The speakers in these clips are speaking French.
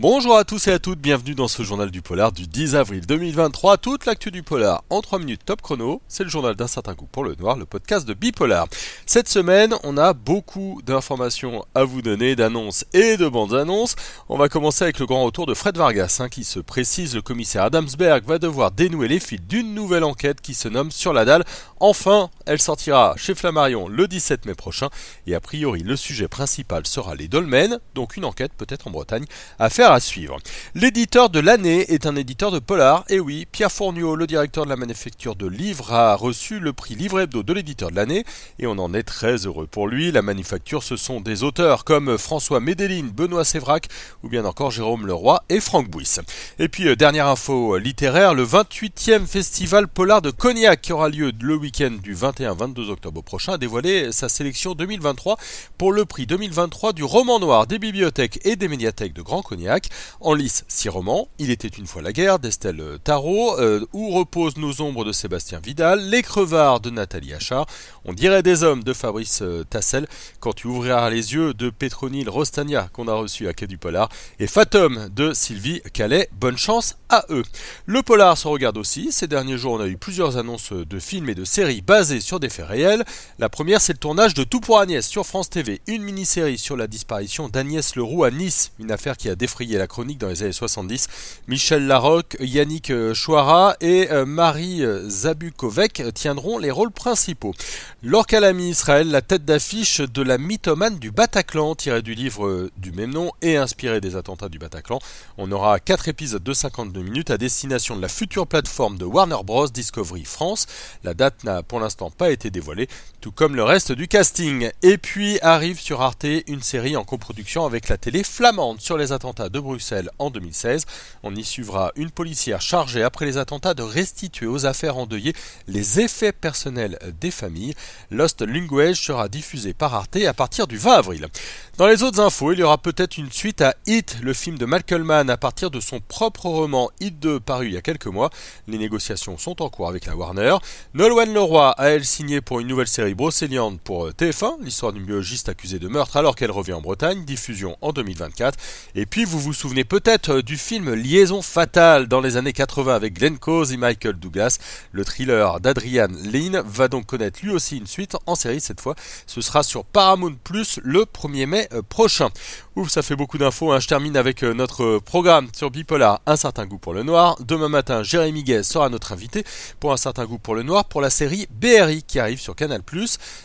Bonjour à tous et à toutes, bienvenue dans ce journal du polar du 10 avril 2023. Toute l'actu du polar en 3 minutes top chrono, c'est le journal d'un certain goût pour le noir, le podcast de Bipolar. Cette semaine, on a beaucoup d'informations à vous donner, d'annonces et de bandes annonces. On va commencer avec le grand retour de Fred Vargas, hein, qui se précise, le commissaire Adamsberg va devoir dénouer les fils d'une nouvelle enquête qui se nomme Sur la dalle. Enfin, elle sortira chez Flammarion le 17 mai prochain, et a priori, le sujet principal sera les dolmens, donc une enquête peut-être en Bretagne, à faire à suivre. L'éditeur de l'année est un éditeur de polar, et oui, Pierre Fourniot, le directeur de la manufacture de livres, a reçu le prix Livre Hebdo de l'éditeur de l'année, et on en est très heureux pour lui. La manufacture, ce sont des auteurs comme François Médeline, Benoît Sévrac, ou bien encore Jérôme Leroy et Franck Bouys. Et puis, euh, dernière info littéraire, le 28e festival polar de Cognac qui aura lieu le week-end du 21-22 octobre prochain a dévoilé sa sélection 2023 pour le prix 2023 du roman noir des bibliothèques et des médiathèques de Grand Cognac. En lice, six romans, Il était une fois la guerre d'Estelle Tarot, euh, Où reposent nos ombres de Sébastien Vidal, Les crevards de Nathalie Achard, On dirait des hommes de Fabrice euh, Tassel, Quand tu ouvriras les yeux de Petronil Rostania qu'on a reçu à Quai du Polar, et Fatum de Sylvie Calais. Bonne chance à eux. Le polar se regarde aussi. Ces derniers jours, on a eu plusieurs annonces de films et de séries basées sur des faits réels. La première, c'est le tournage de Tout pour Agnès sur France TV, une mini-série sur la disparition d'Agnès Leroux à Nice, une affaire qui a défrayé la chronique dans les années 70. Michel Larocque, Yannick Chouara et euh, Marie Zabukovec tiendront les rôles principaux. Lorcalami Israël, la tête d'affiche de la mythomane du Bataclan, tiré du livre du même nom et inspiré des attentats du Bataclan. On aura 4 épisodes de 52 minutes à destination de la future plateforme de Warner Bros. Discovery France. La date n'a pour l'instant pas été dévoilée, tout comme le reste du casting. Et puis arrive sur Arte une série en coproduction avec la télé flamande sur les attentats de Bruxelles en 2016. On y suivra une policière chargée après les attentats de restituer aux affaires endeuillées les effets personnels des familles. Lost Language sera diffusé par Arte à partir du 20 avril. Dans les autres infos, il y aura peut-être une suite à Hit, le film de Malcolm Mann à partir de son propre roman Hit 2 paru il y a quelques mois. Les négociations sont en cours avec la Warner. Nolwenn Leroy a elle signé pour une nouvelle série brocéliande pour TF1, l'histoire d'une biologiste accusée de meurtre alors qu'elle revient en Bretagne, diffusion en 2024. Et puis vous vous souvenez peut-être du film Liaison fatale dans les années 80 avec Glenn Close et Michael Douglas. Le thriller d'Adrian Lynn va donc connaître lui aussi une suite en série cette fois. Ce sera sur Paramount Plus le 1er mai euh, prochain. Ouf, ça fait beaucoup d'infos. Hein. Je termine avec euh, notre programme sur Bipolar, un certain goût pour le noir. Demain matin, Jérémy Guez sera notre invité pour un certain goût pour le noir pour la série BRI qui arrive sur Canal+.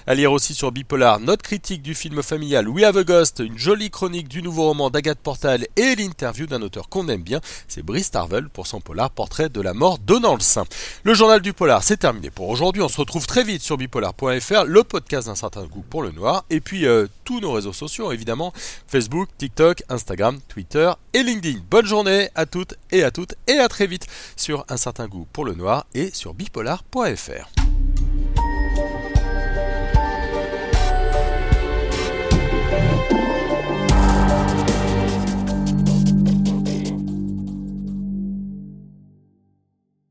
À lire aussi sur Bipolar, notre critique du film familial We Have a Ghost, une jolie chronique du nouveau roman d'Agathe Portal et l'interview d'un auteur qu'on aime bien, c'est Brice Tarvel pour son polar Portrait de la mort donnant le sein. Le journal du polar, c'est terminé pour aujourd'hui. On se retrouve très vite sur bipolar.fr, le podcast d'un certain goût pour le noir, et puis euh, tous nos réseaux sociaux évidemment, Facebook, TikTok, Instagram, Twitter et LinkedIn. Bonne journée à toutes et à toutes et à très vite sur Un certain goût pour le noir et sur bipolar.fr.